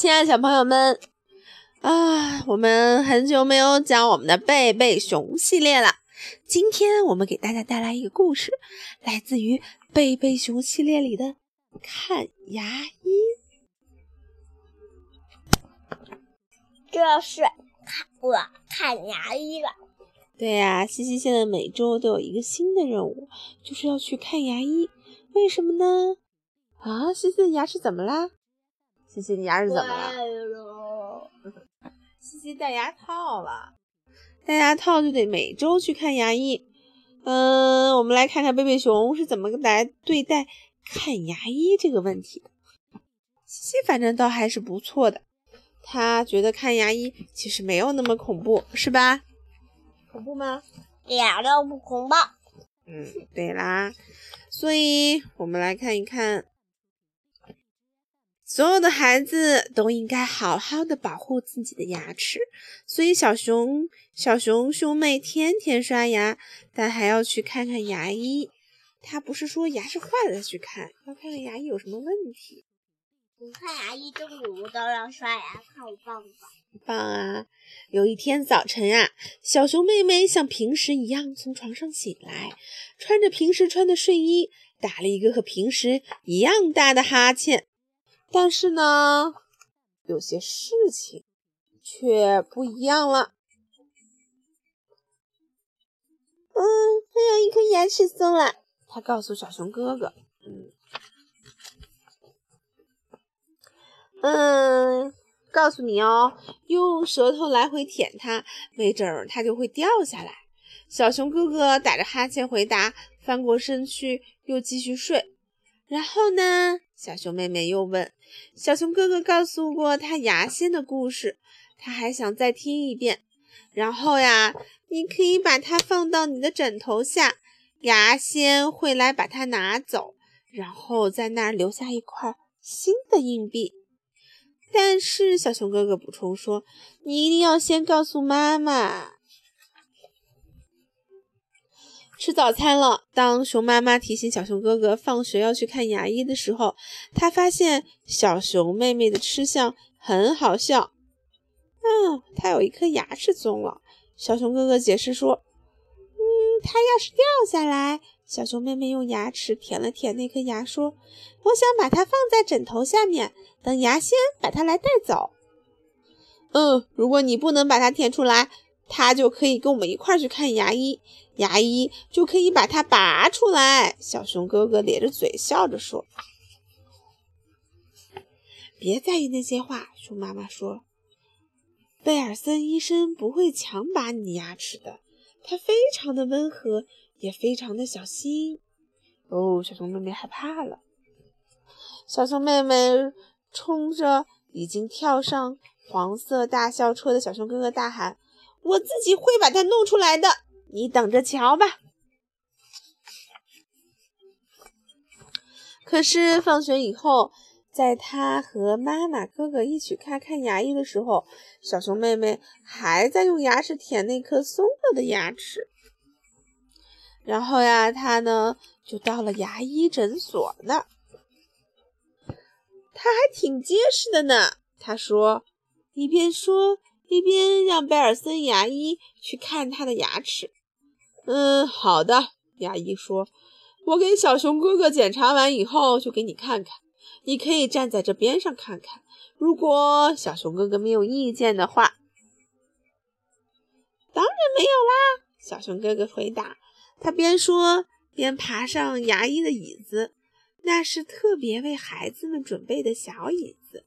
亲爱的小朋友们，啊，我们很久没有讲我们的贝贝熊系列了。今天我们给大家带来一个故事，来自于贝贝熊系列里的《看牙医》。这是看我看牙医了。对呀，西西现在每周都有一个新的任务，就是要去看牙医。为什么呢？啊，西西的牙齿怎么啦？西西你牙是怎么了？西西戴牙套了，戴牙套就得每周去看牙医。嗯，我们来看看贝贝熊是怎么来对待看牙医这个问题的。西西反正倒还是不错的，他觉得看牙医其实没有那么恐怖，是吧？恐怖吗？一点都不恐怖。嗯，对啦，所以我们来看一看，所有的孩子都应该好好的保护自己的牙齿。所以小熊、小熊兄妹天天刷牙，但还要去看看牙医。他不是说牙齿坏了再去看，要看看牙医有什么问题。你看牙医中午都要刷牙，看我棒不棒？棒啊！有一天早晨啊，小熊妹妹像平时一样从床上醒来，穿着平时穿的睡衣，打了一个和平时一样大的哈欠。但是呢，有些事情却不一样了。嗯，还有一颗牙齿松了，他告诉小熊哥哥。嗯，嗯。告诉你哦，用舌头来回舔它，没准儿它就会掉下来。小熊哥哥打着哈欠回答，翻过身去又继续睡。然后呢，小熊妹妹又问：“小熊哥哥告诉过他牙仙的故事，他还想再听一遍。然后呀，你可以把它放到你的枕头下，牙仙会来把它拿走，然后在那儿留下一块新的硬币。”但是小熊哥哥补充说：“你一定要先告诉妈妈。”吃早餐了。当熊妈妈提醒小熊哥哥放学要去看牙医的时候，他发现小熊妹妹的吃相很好笑。嗯，她有一颗牙齿松了。小熊哥哥解释说：“嗯，它要是掉下来。”小熊妹妹用牙齿舔了舔那颗牙，说：“我想把它放在枕头下面，等牙仙把它来带走。”嗯，如果你不能把它舔出来，它就可以跟我们一块儿去看牙医，牙医就可以把它拔出来。小熊哥哥咧着嘴笑着说：“别在意那些话。”熊妈妈说：“贝尔森医生不会强拔你牙齿的，他非常的温和。”也非常的小心哦，小熊妹妹害怕了。小熊妹妹冲着已经跳上黄色大校车的小熊哥哥大喊：“我自己会把它弄出来的，你等着瞧吧！”可是放学以后，在他和妈妈、哥哥一起看看牙医的时候，小熊妹妹还在用牙齿舔那颗松了的牙齿。然后呀，他呢就到了牙医诊所那，他还挺结实的呢。他说，一边说一边让贝尔森牙医去看他的牙齿。嗯，好的，牙医说，我给小熊哥哥检查完以后就给你看看，你可以站在这边上看看。如果小熊哥哥没有意见的话，当然没有啦。小熊哥哥回答。他边说边爬上牙医的椅子，那是特别为孩子们准备的小椅子。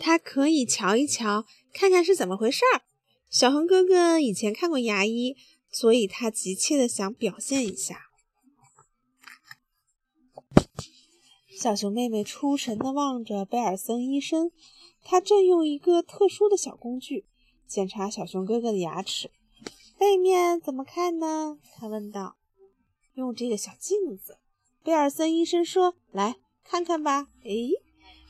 他可以瞧一瞧，看看是怎么回事儿。小熊哥哥以前看过牙医，所以他急切的想表现一下。小熊妹妹出神的望着贝尔森医生，他正用一个特殊的小工具。检查小熊哥哥的牙齿，背面怎么看呢？他问道。用这个小镜子，贝尔森医生说：“来看看吧。”哎，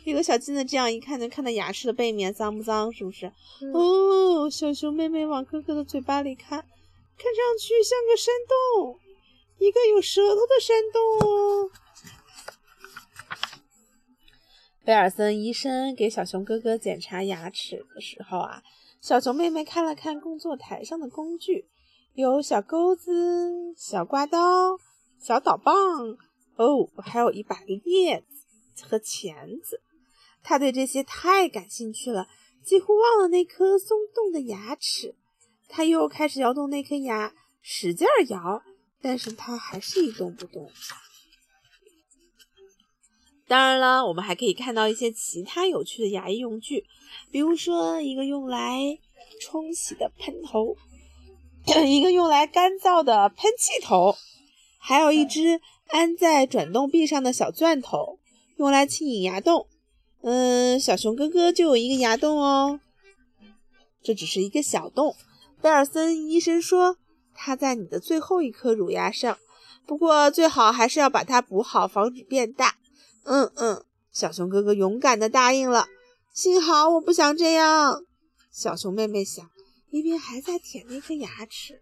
这个小镜子这样一看，能看到牙齿的背面脏不脏？是不是？哦，小熊妹妹往哥哥的嘴巴里看，看上去像个山洞，一个有舌头的山洞。贝尔森医生给小熊哥哥检查牙齿的时候啊，小熊妹妹看了看工作台上的工具，有小钩子、小刮刀、小导棒，哦，还有一把镊子和钳子。他对这些太感兴趣了，几乎忘了那颗松动的牙齿。他又开始摇动那颗牙，使劲摇，但是它还是一动不动。当然了，我们还可以看到一些其他有趣的牙医用具，比如说一个用来冲洗的喷头，一个用来干燥的喷气头，还有一只安在转动臂上的小钻头，用来清理牙洞。嗯，小熊哥哥就有一个牙洞哦，这只是一个小洞。贝尔森医生说，它在你的最后一颗乳牙上，不过最好还是要把它补好，防止变大。嗯嗯，小熊哥哥勇敢地答应了。幸好我不想这样，小熊妹妹想，一边还在舔那颗牙齿。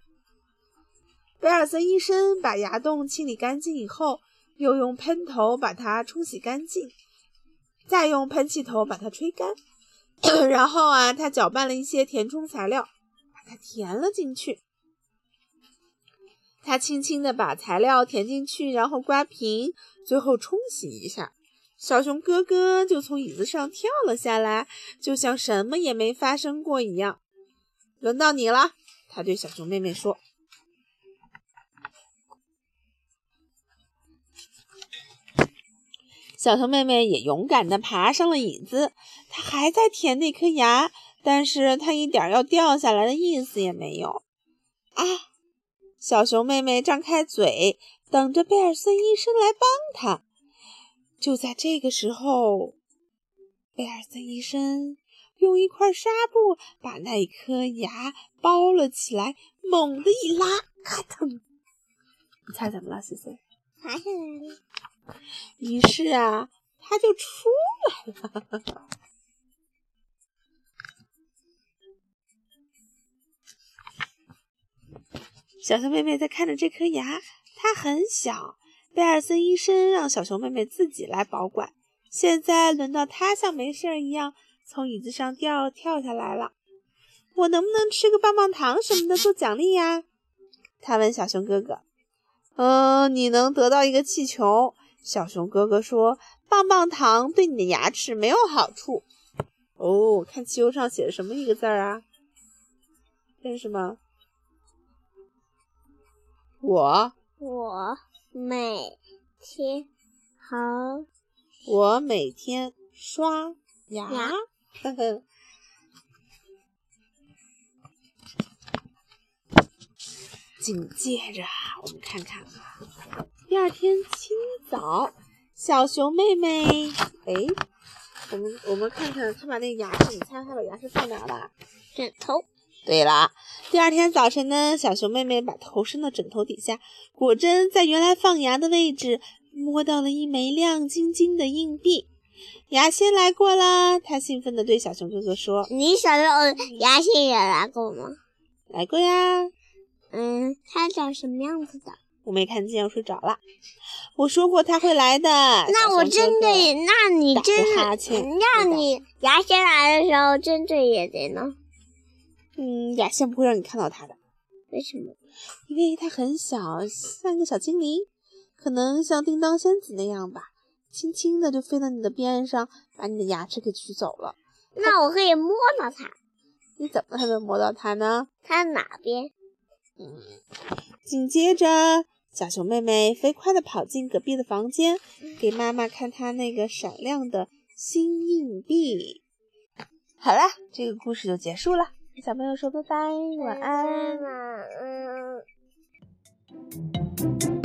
贝尔森医生把牙洞清理干净以后，又用喷头把它冲洗干净，再用喷气头把它吹干。然后啊，他搅拌了一些填充材料，把它填了进去。他轻轻地把材料填进去，然后刮平，最后冲洗一下。小熊哥哥就从椅子上跳了下来，就像什么也没发生过一样。轮到你了，他对小熊妹妹说。小熊妹妹也勇敢地爬上了椅子，她还在舔那颗牙，但是她一点要掉下来的意思也没有。啊！小熊妹妹张开嘴，等着贝尔森医生来帮她。就在这个时候，贝尔森医生用一块纱布把那一颗牙包了起来，猛地一拉，咔腾！你猜怎么了，思思？爬下来了。于是啊，它就出来了。小熊妹妹在看着这颗牙，它很小。贝尔森医生让小熊妹妹自己来保管。现在轮到她像没事一样从椅子上掉跳下来了。我能不能吃个棒棒糖什么的做奖励呀？他问小熊哥哥。嗯，你能得到一个气球。小熊哥哥说：“棒棒糖对你的牙齿没有好处。”哦，看汽油上写的什么一个字儿啊？认识吗？我我。每天好，我每天刷牙。呵呵。紧接着，我们看看啊，第二天清早，小熊妹妹，哎，我们我们看看，她把那个牙齿，你猜她把牙齿放哪了？枕头。对了，第二天早晨呢，小熊妹妹把头伸到枕头底下，果真在原来放牙的位置摸到了一枚亮晶晶的硬币。牙仙来过啦！她兴奋地对小熊哥哥说：“你小时候牙仙也来过吗？”“来过呀。”“嗯，他长什么样子的？”“我没看见，我睡着了。”“我说过他会来的。”“那我真的，那你真的，那你牙仙来的时候，真对眼睛呢。”嗯，牙仙不会让你看到它的，为什么？因为它很小，像个小精灵，可能像叮当仙子那样吧，轻轻的就飞到你的边上，把你的牙齿给取走了。那我可以摸到它，你怎么才能摸到它呢？它哪边？嗯。紧接着，小熊妹妹飞快地跑进隔壁的房间，给妈妈看她那个闪亮的新硬币。好了，这个故事就结束了。小朋友说拜拜，晚安。晚安。